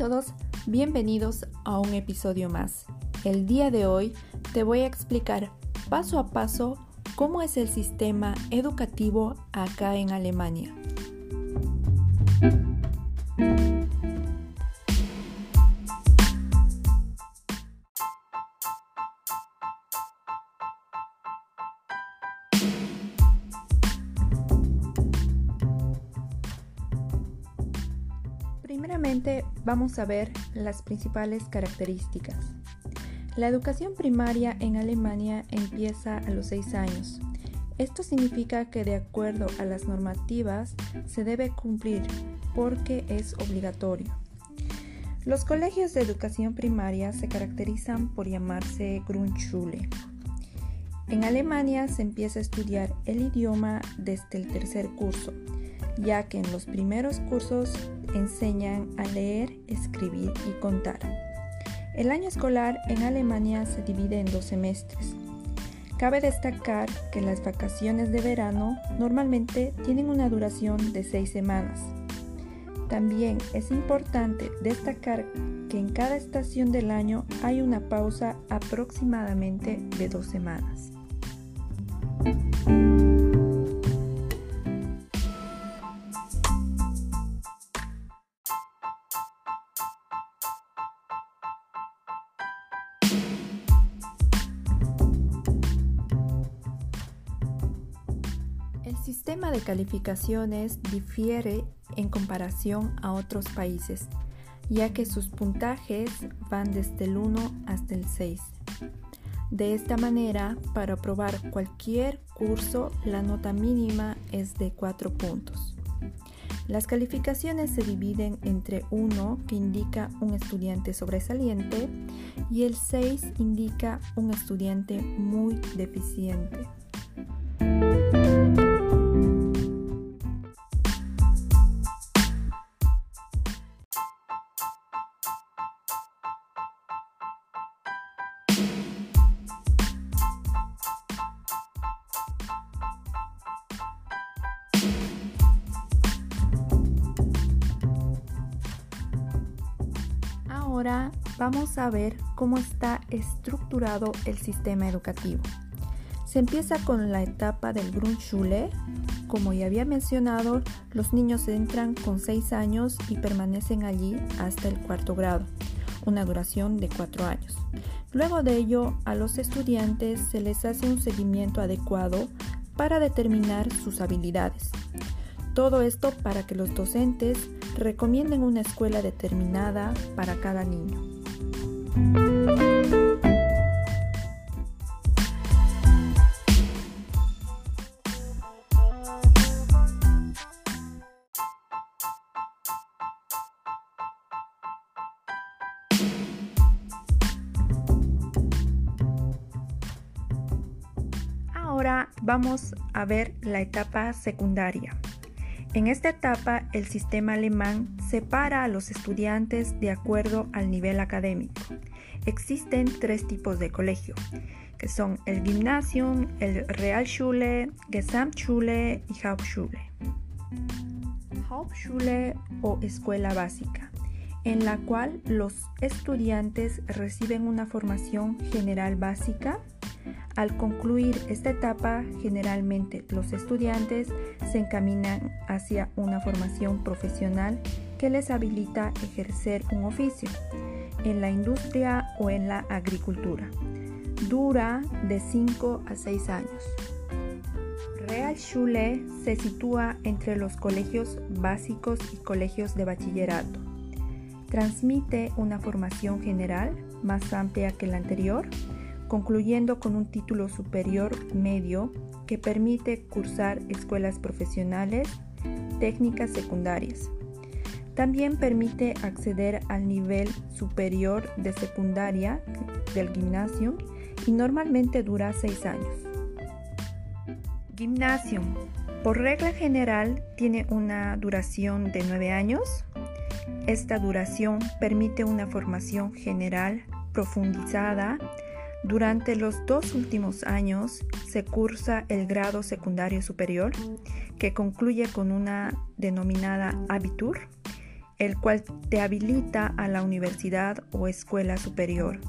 todos, bienvenidos a un episodio más. El día de hoy te voy a explicar paso a paso cómo es el sistema educativo acá en Alemania. Primeramente vamos a ver las principales características. La educación primaria en Alemania empieza a los 6 años. Esto significa que de acuerdo a las normativas se debe cumplir porque es obligatorio. Los colegios de educación primaria se caracterizan por llamarse Grundschule. En Alemania se empieza a estudiar el idioma desde el tercer curso, ya que en los primeros cursos enseñan a leer, escribir y contar. El año escolar en Alemania se divide en dos semestres. Cabe destacar que las vacaciones de verano normalmente tienen una duración de seis semanas. También es importante destacar que en cada estación del año hay una pausa aproximadamente de dos semanas. El sistema de calificaciones difiere en comparación a otros países, ya que sus puntajes van desde el 1 hasta el 6. De esta manera, para aprobar cualquier curso, la nota mínima es de 4 puntos. Las calificaciones se dividen entre 1, que indica un estudiante sobresaliente, y el 6 indica un estudiante muy deficiente. Ahora vamos a ver cómo está estructurado el sistema educativo. Se empieza con la etapa del Grundschule. Como ya había mencionado, los niños entran con 6 años y permanecen allí hasta el cuarto grado, una duración de 4 años. Luego de ello, a los estudiantes se les hace un seguimiento adecuado para determinar sus habilidades. Todo esto para que los docentes recomienden una escuela determinada para cada niño. Ahora vamos a ver la etapa secundaria. En esta etapa, el sistema alemán separa a los estudiantes de acuerdo al nivel académico. Existen tres tipos de colegio, que son el Gymnasium, el Realschule, Gesamtschule y Hauptschule. Hauptschule o escuela básica, en la cual los estudiantes reciben una formación general básica al concluir esta etapa, generalmente los estudiantes se encaminan hacia una formación profesional que les habilita ejercer un oficio en la industria o en la agricultura. Dura de 5 a 6 años. Realschule se sitúa entre los colegios básicos y colegios de bachillerato. Transmite una formación general más amplia que la anterior concluyendo con un título superior medio que permite cursar escuelas profesionales, técnicas secundarias. También permite acceder al nivel superior de secundaria del gimnasio y normalmente dura seis años. Gimnasium. Por regla general tiene una duración de nueve años. Esta duración permite una formación general profundizada durante los dos últimos años se cursa el grado secundario superior, que concluye con una denominada Abitur. el cual te habilita a la universidad o escuela superior.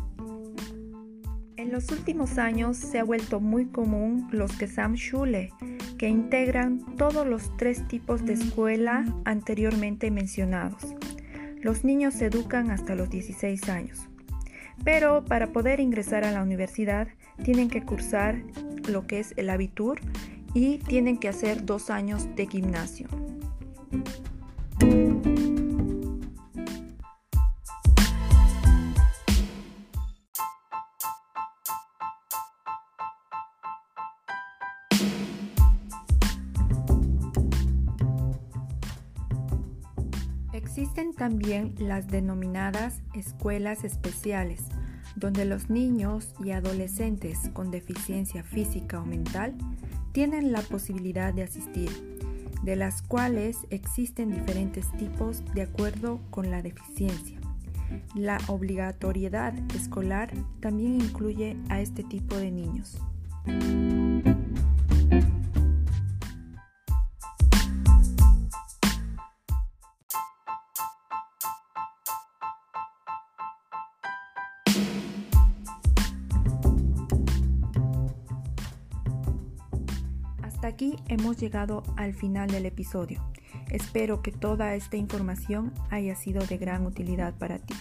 En los últimos años se ha vuelto muy común los Gesamtschule, que integran todos los tres tipos de escuela anteriormente mencionados. Los niños se educan hasta los 16 años, pero para poder ingresar a la universidad tienen que cursar lo que es el Abitur y tienen que hacer dos años de gimnasio. Existen también las denominadas escuelas especiales, donde los niños y adolescentes con deficiencia física o mental tienen la posibilidad de asistir, de las cuales existen diferentes tipos de acuerdo con la deficiencia. La obligatoriedad escolar también incluye a este tipo de niños. Hasta aquí hemos llegado al final del episodio. Espero que toda esta información haya sido de gran utilidad para ti.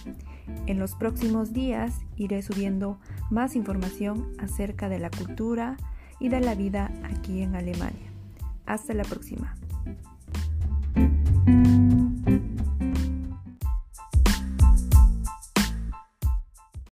En los próximos días iré subiendo más información acerca de la cultura y de la vida aquí en Alemania. Hasta la próxima.